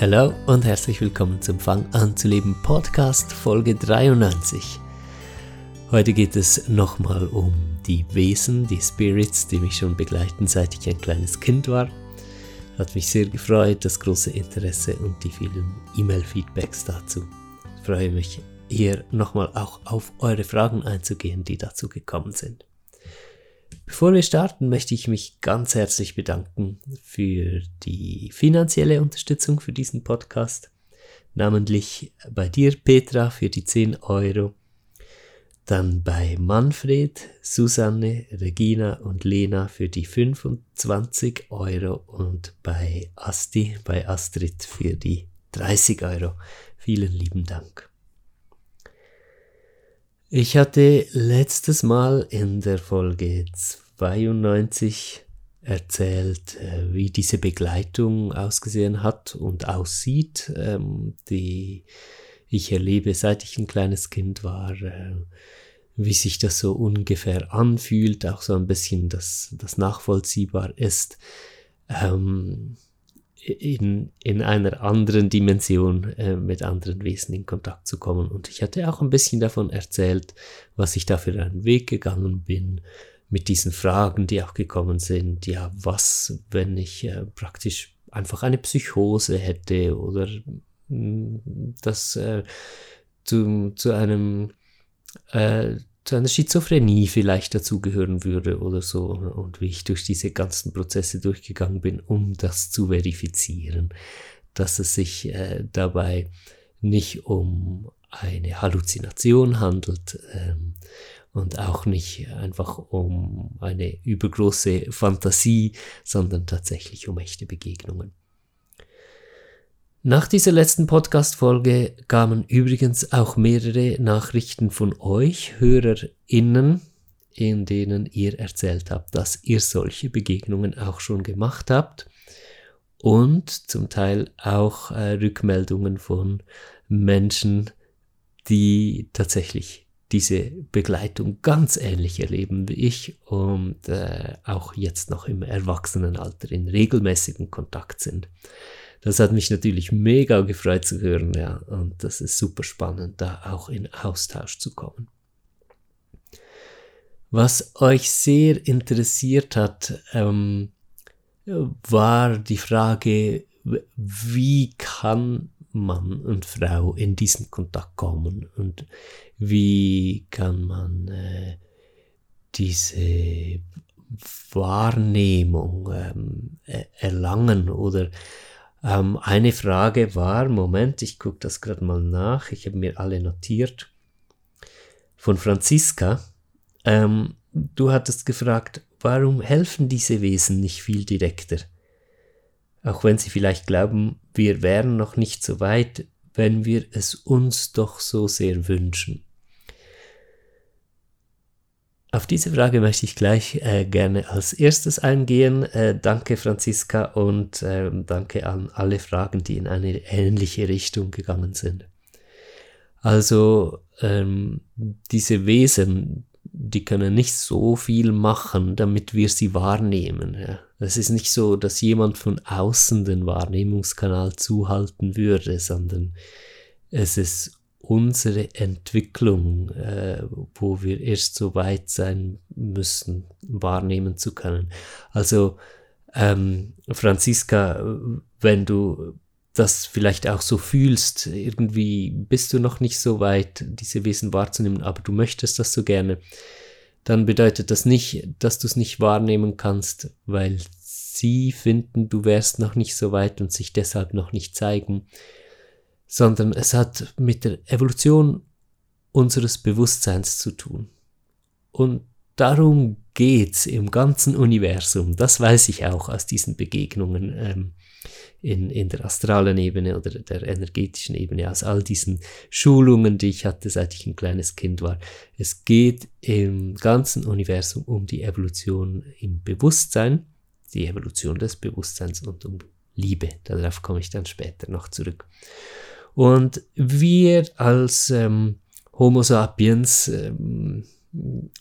Hallo und herzlich willkommen zum Fang an zu leben Podcast Folge 93. Heute geht es nochmal um die Wesen, die Spirits, die mich schon begleiten, seit ich ein kleines Kind war. Hat mich sehr gefreut, das große Interesse und die vielen E-Mail-Feedbacks dazu. Ich freue mich hier nochmal auch auf eure Fragen einzugehen, die dazu gekommen sind. Bevor wir starten, möchte ich mich ganz herzlich bedanken für die finanzielle Unterstützung für diesen Podcast. Namentlich bei dir, Petra, für die 10 Euro. Dann bei Manfred, Susanne, Regina und Lena für die 25 Euro und bei Asti, bei Astrid für die 30 Euro. Vielen lieben Dank. Ich hatte letztes Mal in der Folge 92 erzählt, äh, wie diese Begleitung ausgesehen hat und aussieht, ähm, die ich erlebe, seit ich ein kleines Kind war, äh, wie sich das so ungefähr anfühlt, auch so ein bisschen, dass das nachvollziehbar ist. Ähm, in, in einer anderen Dimension äh, mit anderen Wesen in Kontakt zu kommen. Und ich hatte auch ein bisschen davon erzählt, was ich da für einen Weg gegangen bin, mit diesen Fragen, die auch gekommen sind. Ja, was, wenn ich äh, praktisch einfach eine Psychose hätte oder mh, mm, das äh, zu, zu einem äh, zu einer Schizophrenie vielleicht dazugehören würde oder so und wie ich durch diese ganzen Prozesse durchgegangen bin, um das zu verifizieren, dass es sich äh, dabei nicht um eine Halluzination handelt ähm, und auch nicht einfach um eine übergroße Fantasie, sondern tatsächlich um echte Begegnungen. Nach dieser letzten Podcast-Folge kamen übrigens auch mehrere Nachrichten von euch, HörerInnen, in denen ihr erzählt habt, dass ihr solche Begegnungen auch schon gemacht habt und zum Teil auch äh, Rückmeldungen von Menschen, die tatsächlich diese Begleitung ganz ähnlich erleben wie ich und äh, auch jetzt noch im Erwachsenenalter in regelmäßigen Kontakt sind. Das hat mich natürlich mega gefreut zu hören, ja. Und das ist super spannend, da auch in Austausch zu kommen. Was euch sehr interessiert hat, ähm, war die Frage, wie kann Mann und Frau in diesen Kontakt kommen und wie kann man äh, diese Wahrnehmung ähm, erlangen oder ähm, eine Frage war, Moment, ich gucke das gerade mal nach, ich habe mir alle notiert, von Franziska. Ähm, du hattest gefragt, warum helfen diese Wesen nicht viel direkter? Auch wenn sie vielleicht glauben, wir wären noch nicht so weit, wenn wir es uns doch so sehr wünschen. Auf diese Frage möchte ich gleich äh, gerne als erstes eingehen. Äh, danke Franziska und äh, danke an alle Fragen, die in eine ähnliche Richtung gegangen sind. Also ähm, diese Wesen, die können nicht so viel machen, damit wir sie wahrnehmen. Ja. Es ist nicht so, dass jemand von außen den Wahrnehmungskanal zuhalten würde, sondern es ist unsere Entwicklung, äh, wo wir erst so weit sein müssen, wahrnehmen zu können. Also ähm, Franziska, wenn du das vielleicht auch so fühlst, irgendwie bist du noch nicht so weit, diese Wesen wahrzunehmen, aber du möchtest das so gerne, dann bedeutet das nicht, dass du es nicht wahrnehmen kannst, weil sie finden, du wärst noch nicht so weit und sich deshalb noch nicht zeigen sondern es hat mit der Evolution unseres Bewusstseins zu tun. Und darum geht's im ganzen Universum. Das weiß ich auch aus diesen Begegnungen ähm, in, in der astralen Ebene oder der energetischen Ebene, aus all diesen Schulungen, die ich hatte, seit ich ein kleines Kind war. Es geht im ganzen Universum um die Evolution im Bewusstsein, die Evolution des Bewusstseins und um Liebe. Darauf komme ich dann später noch zurück. Und wir als ähm, Homo sapiens ähm,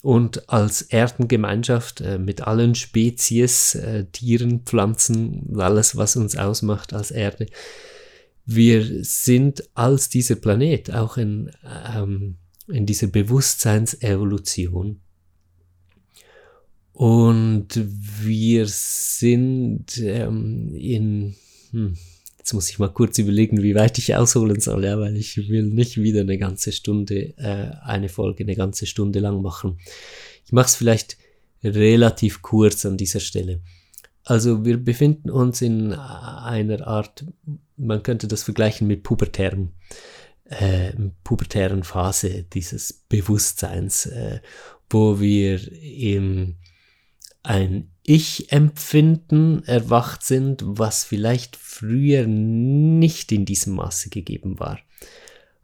und als Erdengemeinschaft äh, mit allen Spezies, äh, Tieren, Pflanzen, alles, was uns ausmacht als Erde, wir sind als dieser Planet auch in, ähm, in dieser Bewusstseinsevolution. Und wir sind ähm, in, hm, jetzt muss ich mal kurz überlegen, wie weit ich ausholen soll, ja, weil ich will nicht wieder eine ganze Stunde, äh, eine Folge eine ganze Stunde lang machen. Ich mache es vielleicht relativ kurz an dieser Stelle. Also wir befinden uns in einer Art, man könnte das vergleichen mit pubertären, äh, pubertären Phase dieses Bewusstseins, äh, wo wir im ein Ich-Empfinden erwacht sind, was vielleicht früher nicht in diesem Maße gegeben war.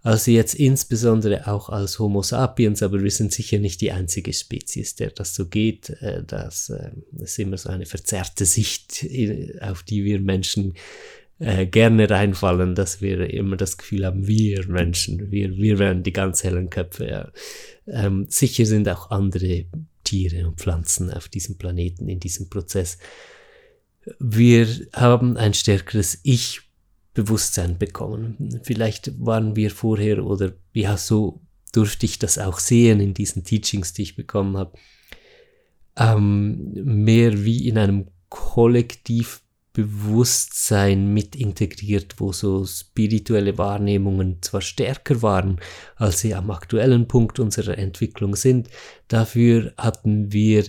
Also jetzt insbesondere auch als Homo sapiens, aber wir sind sicher nicht die einzige Spezies, der das so geht. Äh, das äh, ist immer so eine verzerrte Sicht, auf die wir Menschen äh, gerne reinfallen, dass wir immer das Gefühl haben, wir Menschen, wir, wir wären die ganz hellen Köpfe. Ähm, sicher sind auch andere Tiere und Pflanzen auf diesem Planeten in diesem Prozess. Wir haben ein stärkeres Ich Bewusstsein bekommen. Vielleicht waren wir vorher oder ja, so durfte ich das auch sehen in diesen Teachings, die ich bekommen habe, ähm, mehr wie in einem Kollektivbewusstsein mit integriert, wo so spirituelle Wahrnehmungen zwar stärker waren, als sie am aktuellen Punkt unserer Entwicklung sind, dafür hatten wir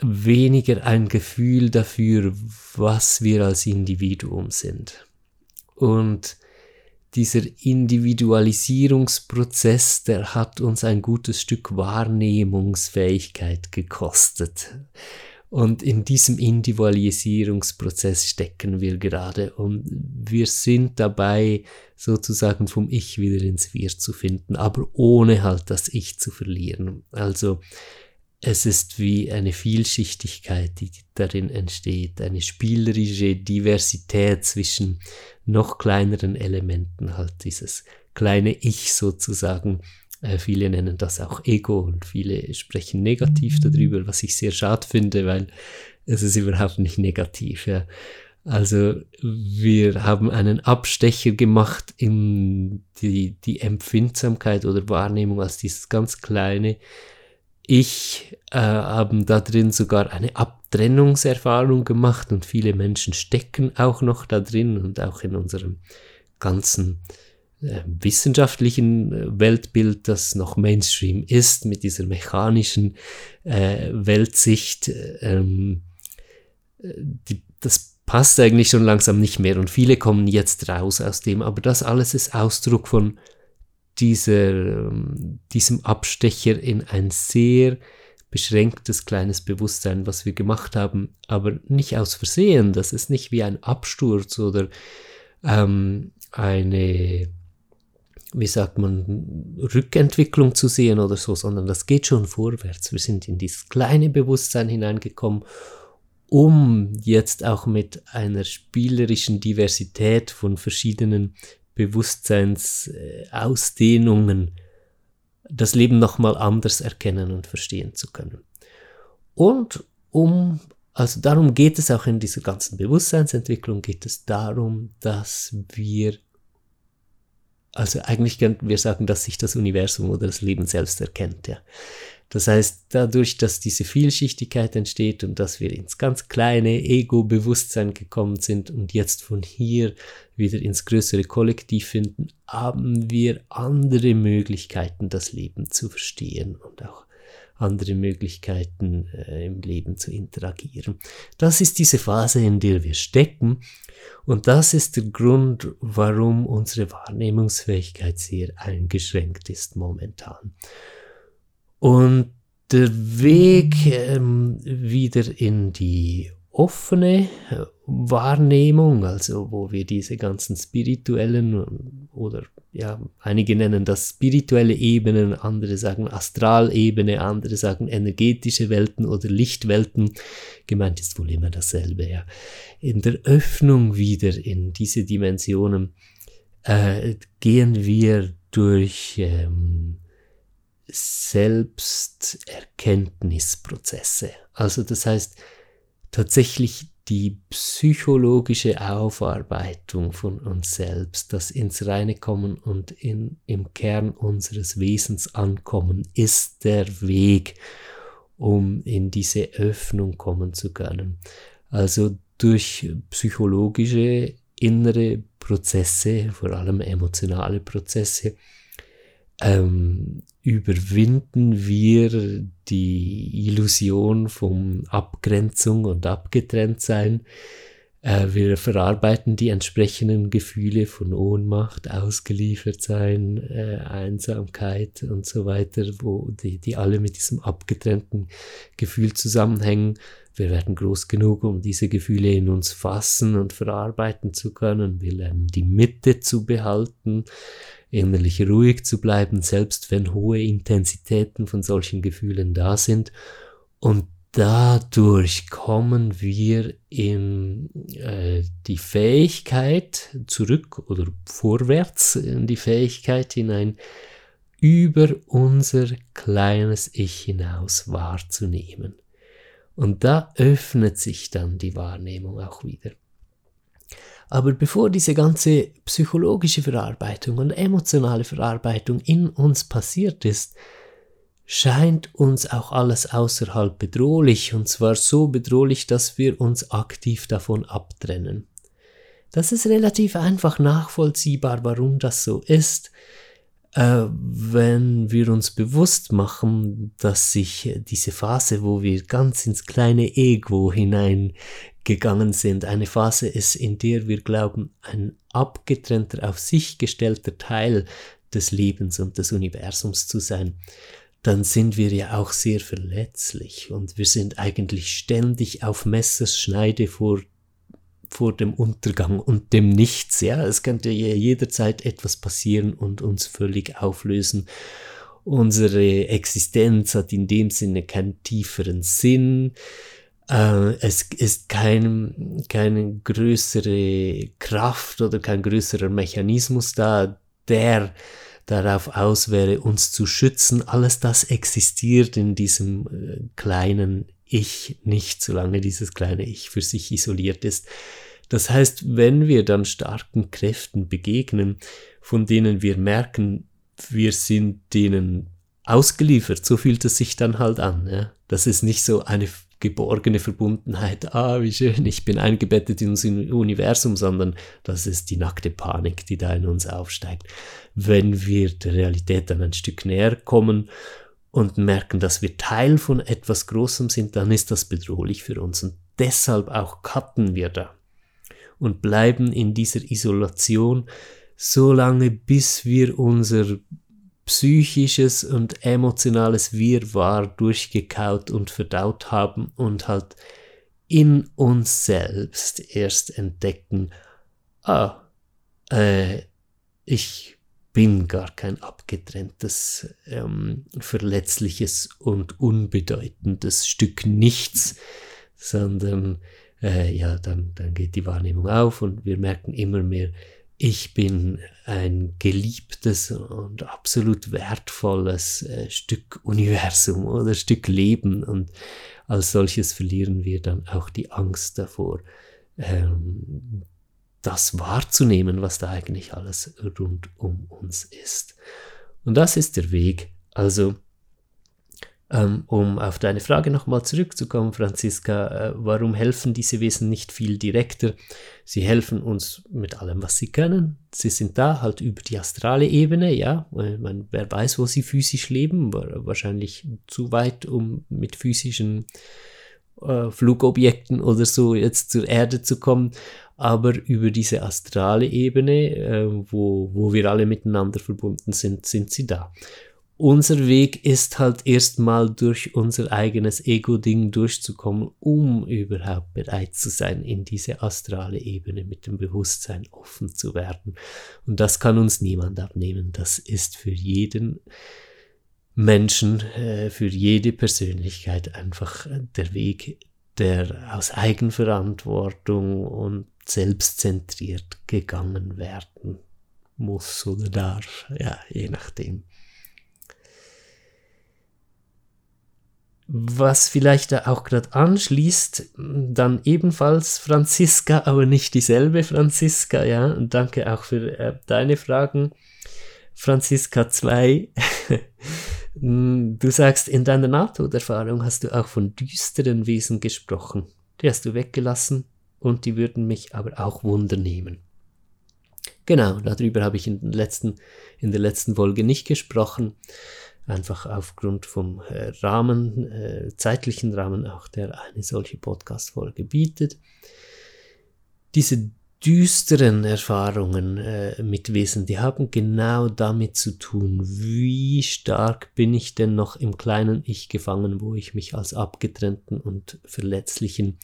weniger ein Gefühl dafür, was wir als Individuum sind. Und dieser Individualisierungsprozess, der hat uns ein gutes Stück Wahrnehmungsfähigkeit gekostet. Und in diesem Individualisierungsprozess stecken wir gerade und wir sind dabei, sozusagen vom Ich wieder ins Wir zu finden, aber ohne halt das Ich zu verlieren. Also es ist wie eine Vielschichtigkeit, die darin entsteht, eine spielerische Diversität zwischen noch kleineren Elementen, halt dieses kleine Ich sozusagen. Äh, viele nennen das auch Ego und viele sprechen negativ darüber, was ich sehr schade finde, weil es ist überhaupt nicht negativ. Ja. Also wir haben einen Abstecher gemacht in die, die Empfindsamkeit oder Wahrnehmung als dieses ganz kleine ich äh, haben da drin sogar eine Abtrennungserfahrung gemacht und viele Menschen stecken auch noch da drin und auch in unserem ganzen wissenschaftlichen äh, Weltbild, das noch Mainstream ist, mit dieser mechanischen äh, Weltsicht, ähm, äh, die, das passt eigentlich schon langsam nicht mehr und viele kommen jetzt raus aus dem, aber das alles ist Ausdruck von dieser, diesem Abstecher in ein sehr beschränktes kleines Bewusstsein, was wir gemacht haben, aber nicht aus Versehen. Das ist nicht wie ein Absturz oder ähm, eine, wie sagt man, Rückentwicklung zu sehen oder so, sondern das geht schon vorwärts. Wir sind in dieses kleine Bewusstsein hineingekommen, um jetzt auch mit einer spielerischen Diversität von verschiedenen Bewusstseinsausdehnungen das Leben nochmal anders erkennen und verstehen zu können. Und um, also darum geht es auch in dieser ganzen Bewusstseinsentwicklung, geht es darum, dass wir, also eigentlich könnten wir sagen, dass sich das Universum oder das Leben selbst erkennt, ja. Das heißt, dadurch, dass diese Vielschichtigkeit entsteht und dass wir ins ganz kleine Ego-Bewusstsein gekommen sind und jetzt von hier wieder ins größere Kollektiv finden, haben wir andere Möglichkeiten, das Leben zu verstehen und auch andere Möglichkeiten äh, im Leben zu interagieren. Das ist diese Phase, in der wir stecken und das ist der Grund, warum unsere Wahrnehmungsfähigkeit sehr eingeschränkt ist momentan. Und der Weg ähm, wieder in die offene äh, Wahrnehmung, also wo wir diese ganzen spirituellen oder ja, einige nennen das spirituelle Ebenen, andere sagen Astralebene, andere sagen energetische Welten oder Lichtwelten. Gemeint ist wohl immer dasselbe, ja. In der Öffnung wieder in diese Dimensionen äh, gehen wir durch ähm, Selbsterkenntnisprozesse. Also das heißt, tatsächlich die psychologische Aufarbeitung von uns selbst, das ins Reine kommen und in, im Kern unseres Wesens ankommen, ist der Weg, um in diese Öffnung kommen zu können. Also durch psychologische innere Prozesse, vor allem emotionale Prozesse, ähm, überwinden wir die Illusion von Abgrenzung und Abgetrenntsein. Äh, wir verarbeiten die entsprechenden Gefühle von Ohnmacht, Ausgeliefertsein, äh, Einsamkeit und so weiter, wo die, die alle mit diesem abgetrennten Gefühl zusammenhängen. Wir werden groß genug, um diese Gefühle in uns fassen und verarbeiten zu können. Wir lernen die Mitte zu behalten innerlich ruhig zu bleiben, selbst wenn hohe Intensitäten von solchen Gefühlen da sind. Und dadurch kommen wir in äh, die Fähigkeit zurück oder vorwärts in die Fähigkeit hinein, über unser kleines Ich hinaus wahrzunehmen. Und da öffnet sich dann die Wahrnehmung auch wieder. Aber bevor diese ganze psychologische Verarbeitung und emotionale Verarbeitung in uns passiert ist, scheint uns auch alles außerhalb bedrohlich, und zwar so bedrohlich, dass wir uns aktiv davon abtrennen. Das ist relativ einfach nachvollziehbar, warum das so ist, wenn wir uns bewusst machen, dass sich diese Phase, wo wir ganz ins kleine Ego hinein gegangen sind. Eine Phase ist, in der wir glauben, ein abgetrennter, auf sich gestellter Teil des Lebens und des Universums zu sein, dann sind wir ja auch sehr verletzlich und wir sind eigentlich ständig auf Messerschneide vor, vor dem Untergang und dem Nichts. Ja, es könnte ja jederzeit etwas passieren und uns völlig auflösen. Unsere Existenz hat in dem Sinne keinen tieferen Sinn äh, es ist kein, keine größere Kraft oder kein größerer Mechanismus da, der darauf aus wäre, uns zu schützen. Alles das existiert in diesem äh, kleinen Ich nicht, solange dieses kleine Ich für sich isoliert ist. Das heißt, wenn wir dann starken Kräften begegnen, von denen wir merken, wir sind denen ausgeliefert, so fühlt es sich dann halt an. Ja? Das ist nicht so eine geborgene Verbundenheit, ah, wie schön, ich bin eingebettet in unser Universum, sondern das ist die nackte Panik, die da in uns aufsteigt. Wenn wir der Realität dann ein Stück näher kommen und merken, dass wir Teil von etwas Großem sind, dann ist das bedrohlich für uns. Und deshalb auch cutten wir da und bleiben in dieser Isolation so lange, bis wir unser psychisches und emotionales Wirrwarr durchgekaut und verdaut haben und halt in uns selbst erst entdecken, ah, äh, ich bin gar kein abgetrenntes, ähm, verletzliches und unbedeutendes Stück Nichts, sondern äh, ja, dann, dann geht die Wahrnehmung auf und wir merken immer mehr, ich bin ein geliebtes und absolut wertvolles äh, Stück Universum oder Stück Leben. Und als solches verlieren wir dann auch die Angst davor, ähm, das wahrzunehmen, was da eigentlich alles rund um uns ist. Und das ist der Weg. Also ähm, um auf deine Frage nochmal zurückzukommen, Franziska, äh, warum helfen diese Wesen nicht viel direkter? Sie helfen uns mit allem, was sie können. Sie sind da halt über die astrale Ebene, ja. Man, wer weiß, wo sie physisch leben, wahrscheinlich zu weit, um mit physischen äh, Flugobjekten oder so jetzt zur Erde zu kommen. Aber über diese astrale Ebene, äh, wo, wo wir alle miteinander verbunden sind, sind sie da unser Weg ist halt erstmal durch unser eigenes Ego-Ding durchzukommen, um überhaupt bereit zu sein, in diese astrale Ebene mit dem Bewusstsein offen zu werden. Und das kann uns niemand abnehmen. Das ist für jeden Menschen, äh, für jede Persönlichkeit einfach der Weg, der aus Eigenverantwortung und selbstzentriert gegangen werden muss oder darf. Ja, je nachdem. was vielleicht auch gerade anschließt, dann ebenfalls Franziska, aber nicht dieselbe Franziska, ja. Und danke auch für äh, deine Fragen. Franziska 2. du sagst, in deiner Nahtoderfahrung hast du auch von düsteren Wesen gesprochen. Die hast du weggelassen und die würden mich aber auch wundernehmen. Genau, darüber habe ich in, den letzten, in der letzten Folge nicht gesprochen einfach aufgrund vom äh, Rahmen, äh, zeitlichen Rahmen auch, der eine solche Podcast-Folge bietet. Diese düsteren Erfahrungen äh, mit Wesen, die haben genau damit zu tun, wie stark bin ich denn noch im kleinen Ich gefangen, wo ich mich als abgetrennten und verletzlichen,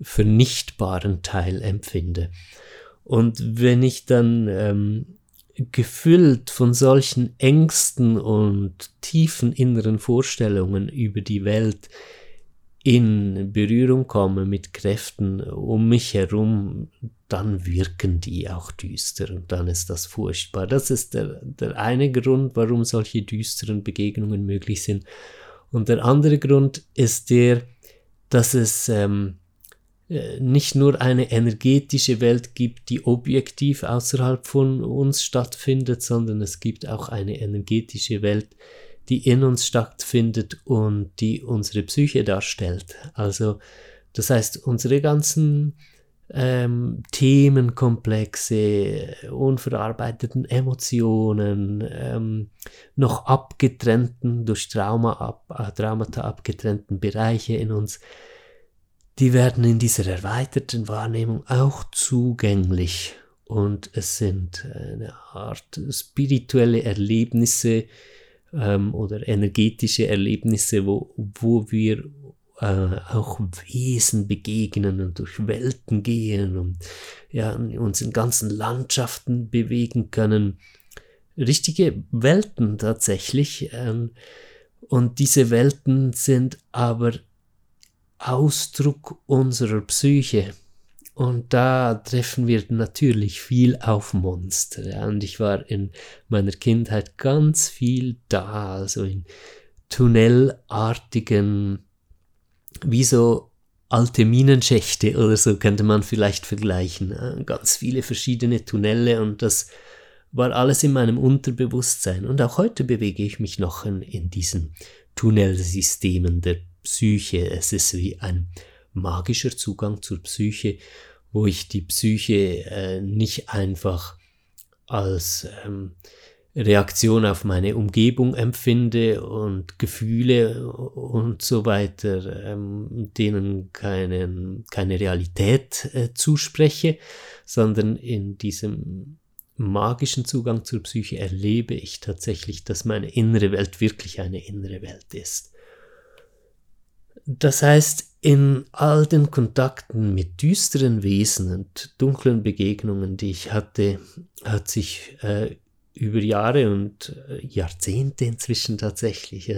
vernichtbaren Teil empfinde. Und wenn ich dann ähm, gefüllt von solchen Ängsten und tiefen inneren Vorstellungen über die Welt in Berührung komme mit Kräften um mich herum, dann wirken die auch düster und dann ist das furchtbar. Das ist der, der eine Grund, warum solche düsteren Begegnungen möglich sind. Und der andere Grund ist der, dass es ähm, äh, nicht nur eine energetische Welt gibt, die objektiv außerhalb von uns stattfindet, sondern es gibt auch eine energetische Welt, die in uns stattfindet und die unsere Psyche darstellt. Also das heißt, unsere ganzen ähm, Themenkomplexe, unverarbeiteten Emotionen, ähm, noch abgetrennten, durch Trauma ab, äh, Traumata abgetrennten Bereiche in uns, die werden in dieser erweiterten Wahrnehmung auch zugänglich und es sind eine Art spirituelle Erlebnisse ähm, oder energetische Erlebnisse, wo, wo wir äh, auch Wesen begegnen und durch Welten gehen und ja, uns in ganzen Landschaften bewegen können. Richtige Welten tatsächlich. Ähm, und diese Welten sind aber Ausdruck unserer Psyche. Und da treffen wir natürlich viel auf Monster. Ja. Und ich war in meiner Kindheit ganz viel da, also in tunnelartigen, wie so alte Minenschächte oder so könnte man vielleicht vergleichen. Ja. Ganz viele verschiedene Tunnele und das war alles in meinem Unterbewusstsein. Und auch heute bewege ich mich noch in, in diesen Tunnelsystemen der Psyche. Es ist wie ein magischer Zugang zur Psyche, wo ich die Psyche äh, nicht einfach als ähm, Reaktion auf meine Umgebung empfinde und Gefühle und so weiter, ähm, denen keinen, keine Realität äh, zuspreche, sondern in diesem magischen Zugang zur Psyche erlebe ich tatsächlich, dass meine innere Welt wirklich eine innere Welt ist. Das heißt, in all den Kontakten mit düsteren Wesen und dunklen Begegnungen, die ich hatte, hat sich äh, über Jahre und äh, Jahrzehnte inzwischen tatsächlich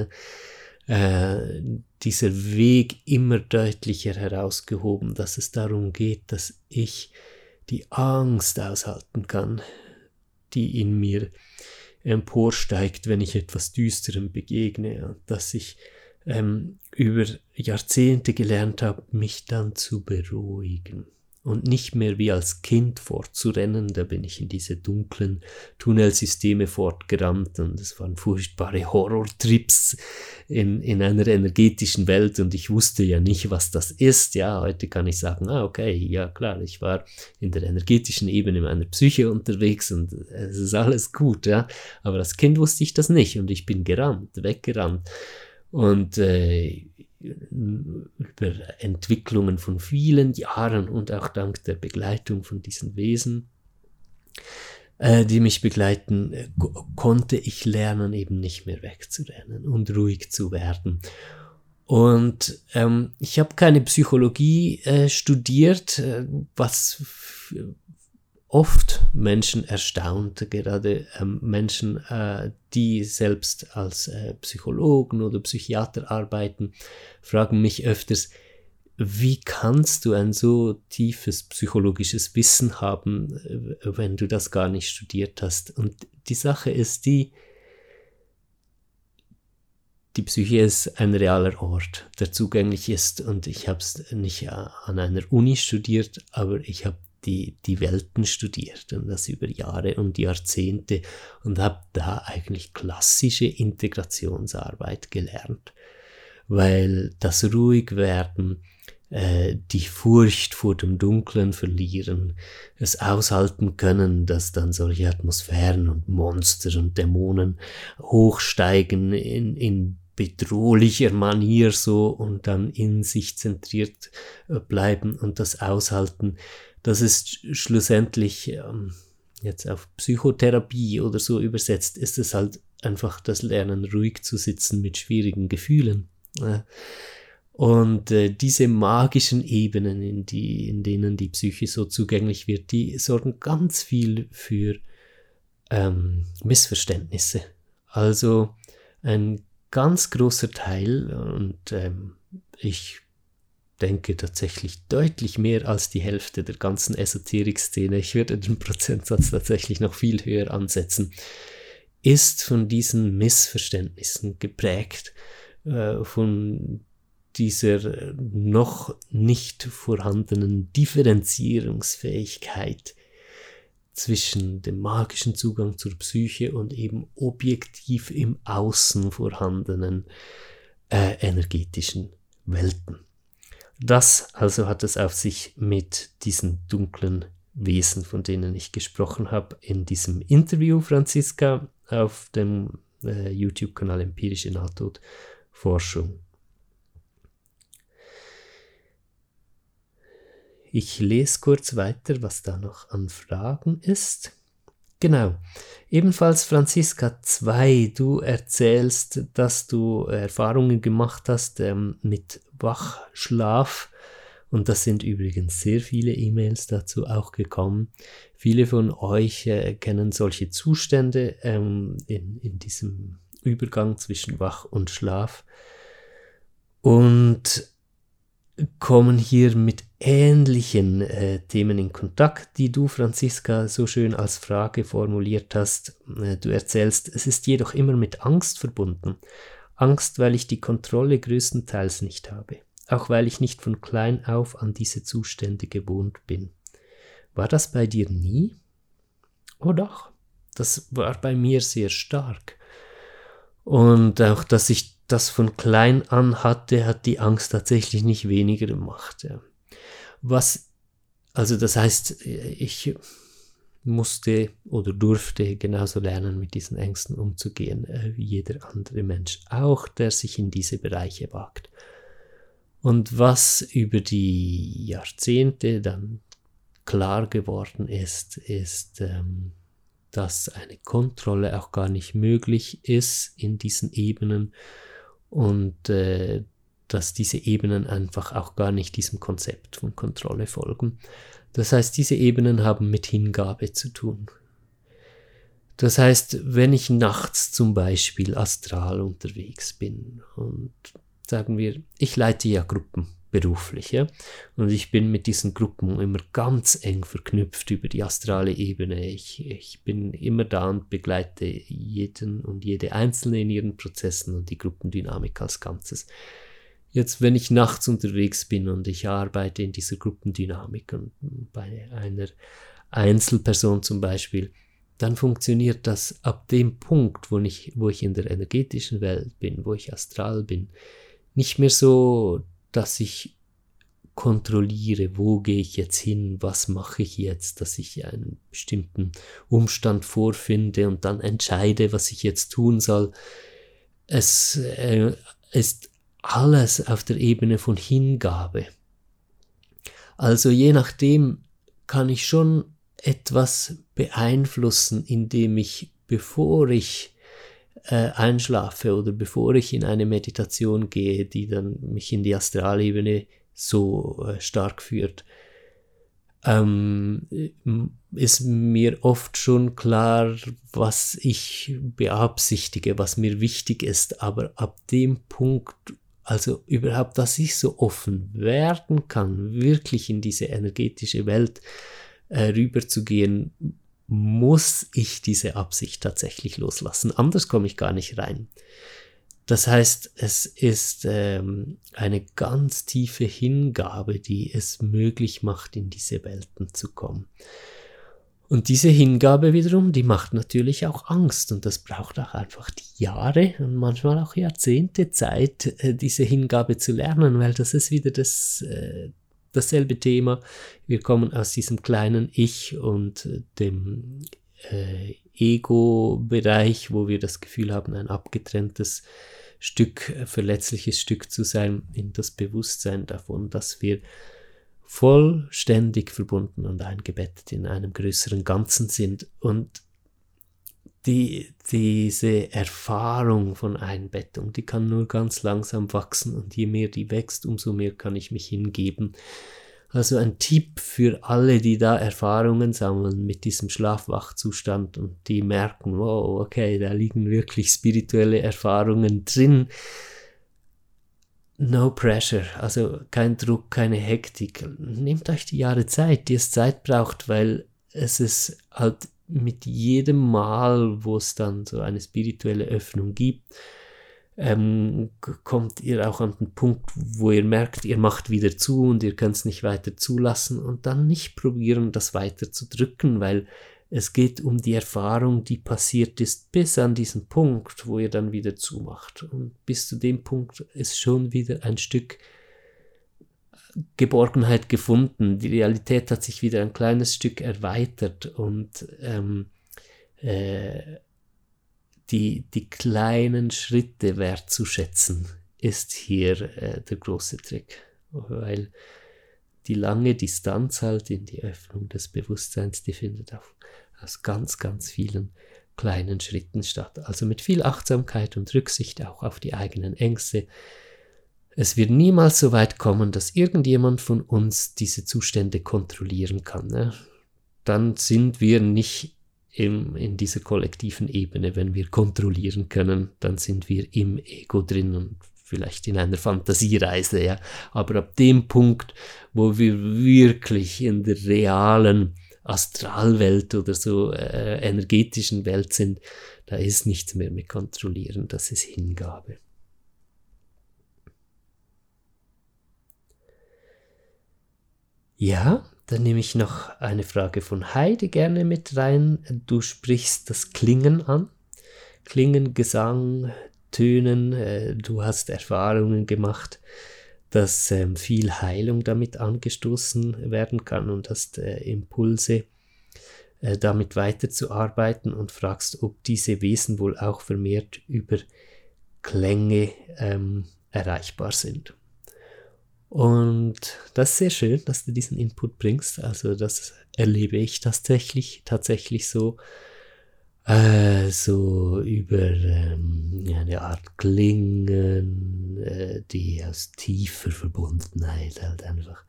äh, dieser Weg immer deutlicher herausgehoben, dass es darum geht, dass ich die Angst aushalten kann, die in mir emporsteigt, wenn ich etwas Düsterem begegne, dass ich ähm, über Jahrzehnte gelernt habe, mich dann zu beruhigen und nicht mehr wie als Kind fortzurennen. Da bin ich in diese dunklen Tunnelsysteme fortgerannt und es waren furchtbare Horrortrips in, in einer energetischen Welt und ich wusste ja nicht, was das ist. Ja, heute kann ich sagen, ah, okay, ja klar, ich war in der energetischen Ebene meiner Psyche unterwegs und es ist alles gut, ja. Aber als Kind wusste ich das nicht und ich bin gerannt, weggerannt. Und äh, über Entwicklungen von vielen Jahren und auch dank der Begleitung von diesen Wesen, äh, die mich begleiten, äh, konnte ich lernen, eben nicht mehr wegzurennen und ruhig zu werden. Und ähm, ich habe keine Psychologie äh, studiert, äh, was oft Menschen erstaunt, gerade ähm, Menschen, äh, die selbst als äh, Psychologen oder Psychiater arbeiten, fragen mich öfters, wie kannst du ein so tiefes psychologisches Wissen haben, äh, wenn du das gar nicht studiert hast? Und die Sache ist die, die Psyche ist ein realer Ort, der zugänglich ist und ich habe es nicht an einer Uni studiert, aber ich habe die, die Welten studiert und das über Jahre und Jahrzehnte und habe da eigentlich klassische Integrationsarbeit gelernt, weil das Ruhigwerden, äh, die Furcht vor dem Dunklen verlieren, es aushalten können, dass dann solche Atmosphären und Monster und Dämonen hochsteigen in, in bedrohlicher Manier so und dann in sich zentriert äh, bleiben und das aushalten, das ist schlussendlich ähm, jetzt auf Psychotherapie oder so übersetzt, ist es halt einfach das Lernen, ruhig zu sitzen mit schwierigen Gefühlen. Äh, und äh, diese magischen Ebenen, in, die, in denen die Psyche so zugänglich wird, die sorgen ganz viel für ähm, Missverständnisse. Also ein ganz großer Teil, und ähm, ich denke tatsächlich deutlich mehr als die Hälfte der ganzen Esoterik-Szene, ich würde den Prozentsatz tatsächlich noch viel höher ansetzen, ist von diesen Missverständnissen geprägt, äh, von dieser noch nicht vorhandenen Differenzierungsfähigkeit zwischen dem magischen Zugang zur Psyche und eben objektiv im Außen vorhandenen äh, energetischen Welten. Das also hat es auf sich mit diesen dunklen Wesen, von denen ich gesprochen habe, in diesem Interview, Franziska, auf dem äh, YouTube-Kanal Empirische Nahtodforschung. Ich lese kurz weiter, was da noch an Fragen ist. Genau. Ebenfalls Franziska 2, du erzählst, dass du Erfahrungen gemacht hast ähm, mit Wachschlaf. Und das sind übrigens sehr viele E-Mails dazu auch gekommen. Viele von euch äh, kennen solche Zustände ähm, in, in diesem Übergang zwischen Wach und Schlaf. Und kommen hier mit ähnlichen äh, Themen in Kontakt, die du, Franziska, so schön als Frage formuliert hast. Äh, du erzählst, es ist jedoch immer mit Angst verbunden. Angst, weil ich die Kontrolle größtenteils nicht habe, auch weil ich nicht von klein auf an diese Zustände gewohnt bin. War das bei dir nie? Oh doch, das war bei mir sehr stark. Und auch, dass ich das von klein an hatte, hat die Angst tatsächlich nicht weniger gemacht. Ja. Was, also das heißt, ich musste oder durfte genauso lernen, mit diesen Ängsten umzugehen, äh, wie jeder andere Mensch, auch der sich in diese Bereiche wagt. Und was über die Jahrzehnte dann klar geworden ist, ist, ähm, dass eine Kontrolle auch gar nicht möglich ist in diesen Ebenen und äh, dass diese Ebenen einfach auch gar nicht diesem Konzept von Kontrolle folgen. Das heißt, diese Ebenen haben mit Hingabe zu tun. Das heißt, wenn ich nachts zum Beispiel astral unterwegs bin und sagen wir, ich leite ja Gruppen beruflich, ja, und ich bin mit diesen Gruppen immer ganz eng verknüpft über die astrale Ebene. Ich, ich bin immer da und begleite jeden und jede Einzelne in ihren Prozessen und die Gruppendynamik als Ganzes. Jetzt, wenn ich nachts unterwegs bin und ich arbeite in dieser Gruppendynamik und bei einer Einzelperson zum Beispiel, dann funktioniert das ab dem Punkt, wo ich, wo ich in der energetischen Welt bin, wo ich astral bin, nicht mehr so, dass ich kontrolliere, wo gehe ich jetzt hin, was mache ich jetzt, dass ich einen bestimmten Umstand vorfinde und dann entscheide, was ich jetzt tun soll. Es äh, ist alles auf der Ebene von Hingabe. Also je nachdem kann ich schon etwas beeinflussen, indem ich, bevor ich äh, einschlafe oder bevor ich in eine Meditation gehe, die dann mich in die Astralebene so äh, stark führt, ähm, ist mir oft schon klar, was ich beabsichtige, was mir wichtig ist. Aber ab dem Punkt, also überhaupt, dass ich so offen werden kann, wirklich in diese energetische Welt äh, rüberzugehen, muss ich diese Absicht tatsächlich loslassen. Anders komme ich gar nicht rein. Das heißt, es ist ähm, eine ganz tiefe Hingabe, die es möglich macht, in diese Welten zu kommen. Und diese Hingabe wiederum, die macht natürlich auch Angst und das braucht auch einfach die Jahre und manchmal auch Jahrzehnte Zeit, äh, diese Hingabe zu lernen, weil das ist wieder das, äh, dasselbe Thema. Wir kommen aus diesem kleinen Ich und äh, dem Ego-Bereich, wo wir das Gefühl haben, ein abgetrenntes Stück, verletzliches Stück zu sein, in das Bewusstsein davon, dass wir vollständig verbunden und eingebettet in einem größeren Ganzen sind. Und die, diese Erfahrung von Einbettung, die kann nur ganz langsam wachsen und je mehr die wächst, umso mehr kann ich mich hingeben. Also ein Tipp für alle, die da Erfahrungen sammeln mit diesem Schlafwachzustand und die merken, wow, okay, da liegen wirklich spirituelle Erfahrungen drin No pressure, also kein Druck, keine Hektik. Nehmt euch die Jahre Zeit, die es Zeit braucht, weil es ist halt mit jedem Mal, wo es dann so eine spirituelle Öffnung gibt, ähm, kommt ihr auch an den Punkt, wo ihr merkt, ihr macht wieder zu und ihr könnt es nicht weiter zulassen und dann nicht probieren, das weiter zu drücken, weil es geht um die Erfahrung, die passiert ist, bis an diesen Punkt, wo ihr dann wieder zumacht. Und bis zu dem Punkt ist schon wieder ein Stück Geborgenheit gefunden. Die Realität hat sich wieder ein kleines Stück erweitert und ähm, äh, die, die kleinen Schritte wertzuschätzen, ist hier äh, der große Trick. Weil die lange Distanz halt in die Öffnung des Bewusstseins, die findet auf aus ganz, ganz vielen kleinen Schritten statt. Also mit viel Achtsamkeit und Rücksicht auch auf die eigenen Ängste. Es wird niemals so weit kommen, dass irgendjemand von uns diese Zustände kontrollieren kann. Ne? Dann sind wir nicht im, in dieser kollektiven Ebene. Wenn wir kontrollieren können, dann sind wir im Ego drin und vielleicht in einer Fantasiereise. Ja? Aber ab dem Punkt, wo wir wirklich in der realen Astralwelt oder so äh, energetischen Welt sind, da ist nichts mehr mit Kontrollieren, das ist Hingabe. Ja, dann nehme ich noch eine Frage von Heidi gerne mit rein. Du sprichst das Klingen an. Klingen, Gesang, Tönen, äh, du hast Erfahrungen gemacht dass ähm, viel Heilung damit angestoßen werden kann und hast äh, Impulse, äh, damit weiterzuarbeiten und fragst, ob diese Wesen wohl auch vermehrt über Klänge ähm, erreichbar sind. Und das ist sehr schön, dass du diesen Input bringst. Also das erlebe ich tatsächlich, tatsächlich so äh, so über ähm, eine Art Klingen, äh, die aus tiefer Verbundenheit halt einfach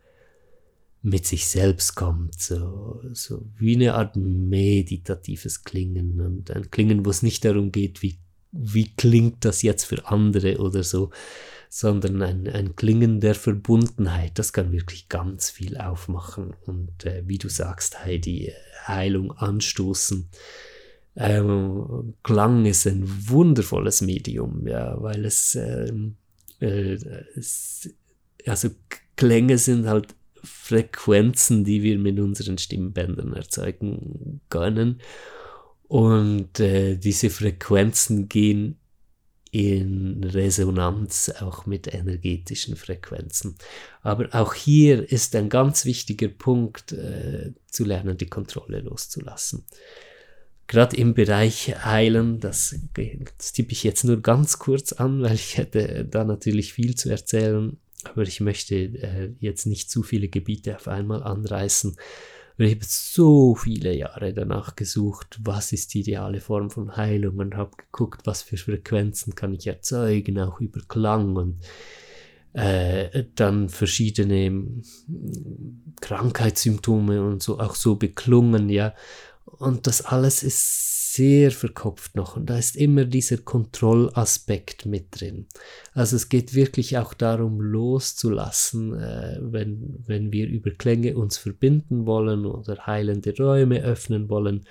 mit sich selbst kommt, so, so wie eine Art meditatives Klingen und ein Klingen, wo es nicht darum geht, wie, wie klingt das jetzt für andere oder so, sondern ein, ein Klingen der Verbundenheit, das kann wirklich ganz viel aufmachen und äh, wie du sagst, Heidi, Heilung anstoßen ähm, Klang ist ein wundervolles Medium, ja, weil es, ähm, äh, es, also Klänge sind halt Frequenzen, die wir mit unseren Stimmbändern erzeugen können. Und äh, diese Frequenzen gehen in Resonanz auch mit energetischen Frequenzen. Aber auch hier ist ein ganz wichtiger Punkt äh, zu lernen, die Kontrolle loszulassen gerade im Bereich Heilen, das, das tippe ich jetzt nur ganz kurz an, weil ich hätte da natürlich viel zu erzählen, aber ich möchte äh, jetzt nicht zu viele Gebiete auf einmal anreißen. Und ich habe so viele Jahre danach gesucht, was ist die ideale Form von Heilung und habe geguckt, was für Frequenzen kann ich erzeugen, auch über Klang und äh, dann verschiedene hm, Krankheitssymptome und so auch so beklungen, ja. Und das alles ist sehr verkopft noch und da ist immer dieser Kontrollaspekt mit drin. Also es geht wirklich auch darum loszulassen, äh, wenn, wenn wir über Klänge uns verbinden wollen oder heilende Räume öffnen wollen,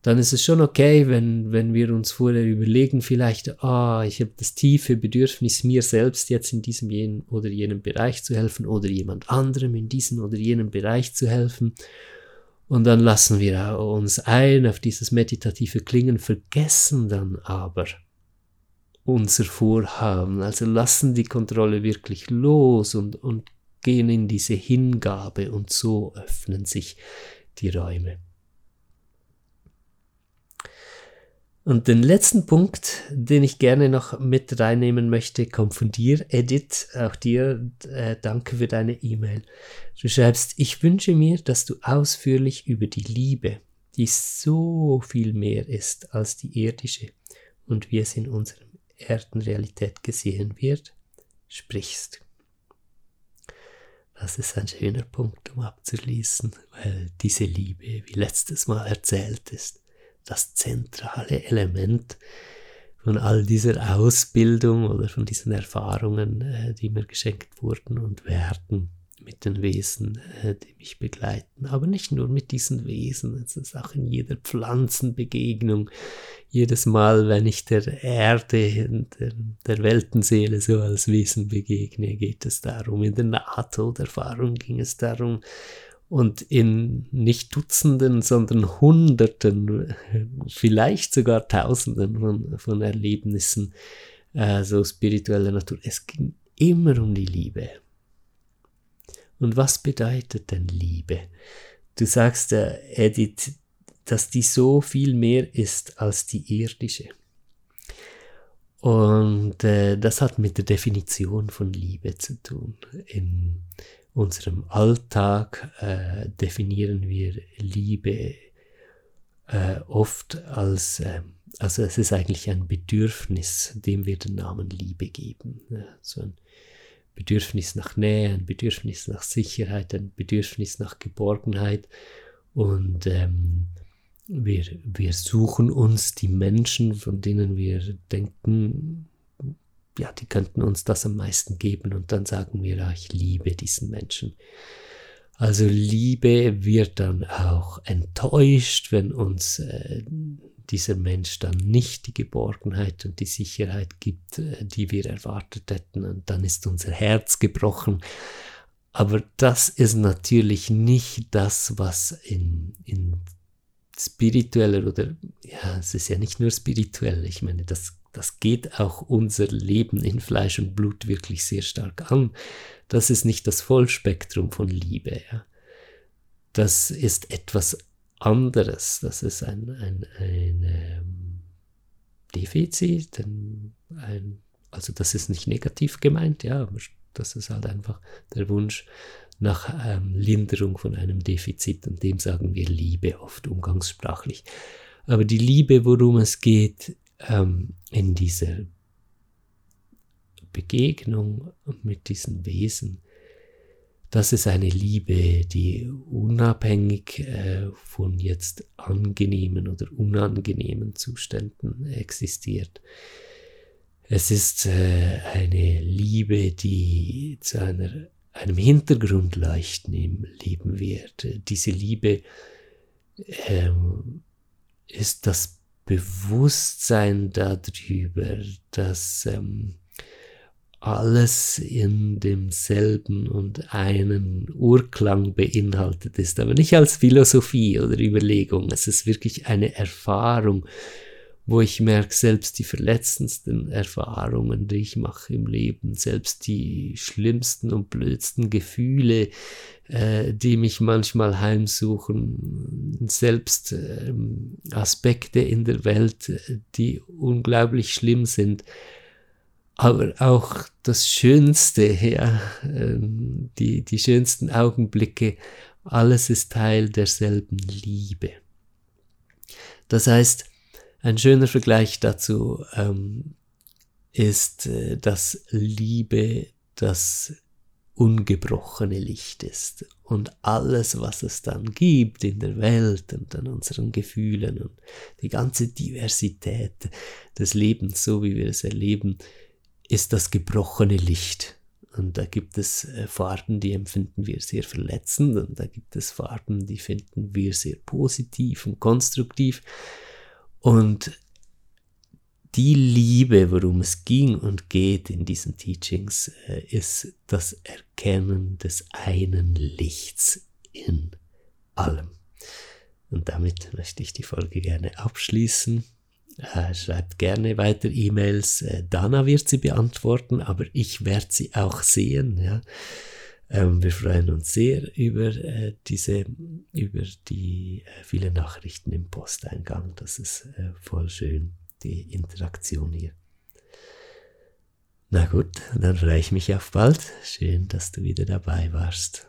dann ist es schon okay, wenn, wenn wir uns vorher überlegen, vielleicht, ah, ich habe das tiefe Bedürfnis, mir selbst jetzt in diesem jenen oder jenem Bereich zu helfen oder jemand anderem in diesem oder jenem Bereich zu helfen. Und dann lassen wir uns ein auf dieses meditative Klingen, vergessen dann aber unser Vorhaben. Also lassen die Kontrolle wirklich los und, und gehen in diese Hingabe und so öffnen sich die Räume. Und den letzten Punkt, den ich gerne noch mit reinnehmen möchte, kommt von dir, Edith. Auch dir äh, danke für deine E-Mail. Du schreibst, ich wünsche mir, dass du ausführlich über die Liebe, die so viel mehr ist als die irdische und wie es in unserer Erdenrealität gesehen wird, sprichst. Das ist ein schöner Punkt, um abzuschließen, weil diese Liebe, wie letztes Mal erzählt ist, das zentrale Element von all dieser Ausbildung oder von diesen Erfahrungen, äh, die mir geschenkt wurden und werden mit den Wesen, äh, die mich begleiten. Aber nicht nur mit diesen Wesen, es ist auch in jeder Pflanzenbegegnung, jedes Mal, wenn ich der Erde, der, Weltenseele so als Wesen begegne, geht es darum. In der Nahtoderfahrung ging es darum, und in nicht Dutzenden, sondern Hunderten, vielleicht sogar Tausenden von, von Erlebnissen äh, so spiritueller Natur. Es ging immer um die Liebe. Und was bedeutet denn Liebe? Du sagst, äh, Edith, dass die so viel mehr ist als die irdische. Und äh, das hat mit der Definition von Liebe zu tun. In, unserem Alltag äh, definieren wir Liebe äh, oft als, äh, also es ist eigentlich ein Bedürfnis, dem wir den Namen Liebe geben. Ja, so ein Bedürfnis nach Nähe, ein Bedürfnis nach Sicherheit, ein Bedürfnis nach Geborgenheit. Und ähm, wir, wir suchen uns die Menschen, von denen wir denken, ja, die könnten uns das am meisten geben und dann sagen wir, ja, ich liebe diesen Menschen. Also Liebe wird dann auch enttäuscht, wenn uns äh, dieser Mensch dann nicht die Geborgenheit und die Sicherheit gibt, äh, die wir erwartet hätten. Und dann ist unser Herz gebrochen. Aber das ist natürlich nicht das, was in, in spiritueller oder, ja, es ist ja nicht nur spirituell. Ich meine, das das geht auch unser Leben in Fleisch und Blut wirklich sehr stark an. Das ist nicht das Vollspektrum von Liebe. Ja. Das ist etwas anderes. Das ist ein, ein, ein ähm, Defizit, ein, ein, also das ist nicht negativ gemeint, ja, aber das ist halt einfach der Wunsch nach ähm, Linderung von einem Defizit und dem sagen wir Liebe oft umgangssprachlich. Aber die Liebe, worum es geht, ähm, in dieser Begegnung mit diesen Wesen, das ist eine Liebe, die unabhängig äh, von jetzt angenehmen oder unangenehmen Zuständen existiert. Es ist äh, eine Liebe, die zu einer, einem Hintergrundleuchten im Leben wird. Diese Liebe äh, ist das Bewusstsein darüber, dass ähm, alles in demselben und einen Urklang beinhaltet ist, aber nicht als Philosophie oder Überlegung. Es ist wirklich eine Erfahrung, wo ich merke, selbst die verletzendsten Erfahrungen, die ich mache im Leben, selbst die schlimmsten und blödsten Gefühle, äh, die mich manchmal heimsuchen, selbst äh, Aspekte in der Welt, die unglaublich schlimm sind, aber auch das Schönste, ja, äh, die, die schönsten Augenblicke, alles ist Teil derselben Liebe. Das heißt, ein schöner Vergleich dazu ähm, ist, äh, dass Liebe das ungebrochene Licht ist und alles, was es dann gibt in der Welt und an unseren Gefühlen und die ganze Diversität des Lebens, so wie wir es erleben, ist das gebrochene Licht. Und da gibt es äh, Farben, die empfinden wir sehr verletzend und da gibt es Farben, die finden wir sehr positiv und konstruktiv. Und die Liebe, worum es ging und geht in diesen Teachings, äh, ist das Erkennen des einen Lichts in allem. Und damit möchte ich die Folge gerne abschließen. Äh, schreibt gerne weiter E-Mails. Äh, Dana wird sie beantworten, aber ich werde sie auch sehen. Ja. Ähm, wir freuen uns sehr über äh, diese, über die äh, vielen Nachrichten im Posteingang. Das ist äh, voll schön, die Interaktion hier. Na gut, dann freue ich mich auf bald. Schön, dass du wieder dabei warst.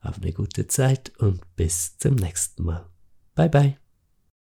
Hab eine gute Zeit und bis zum nächsten Mal. Bye bye.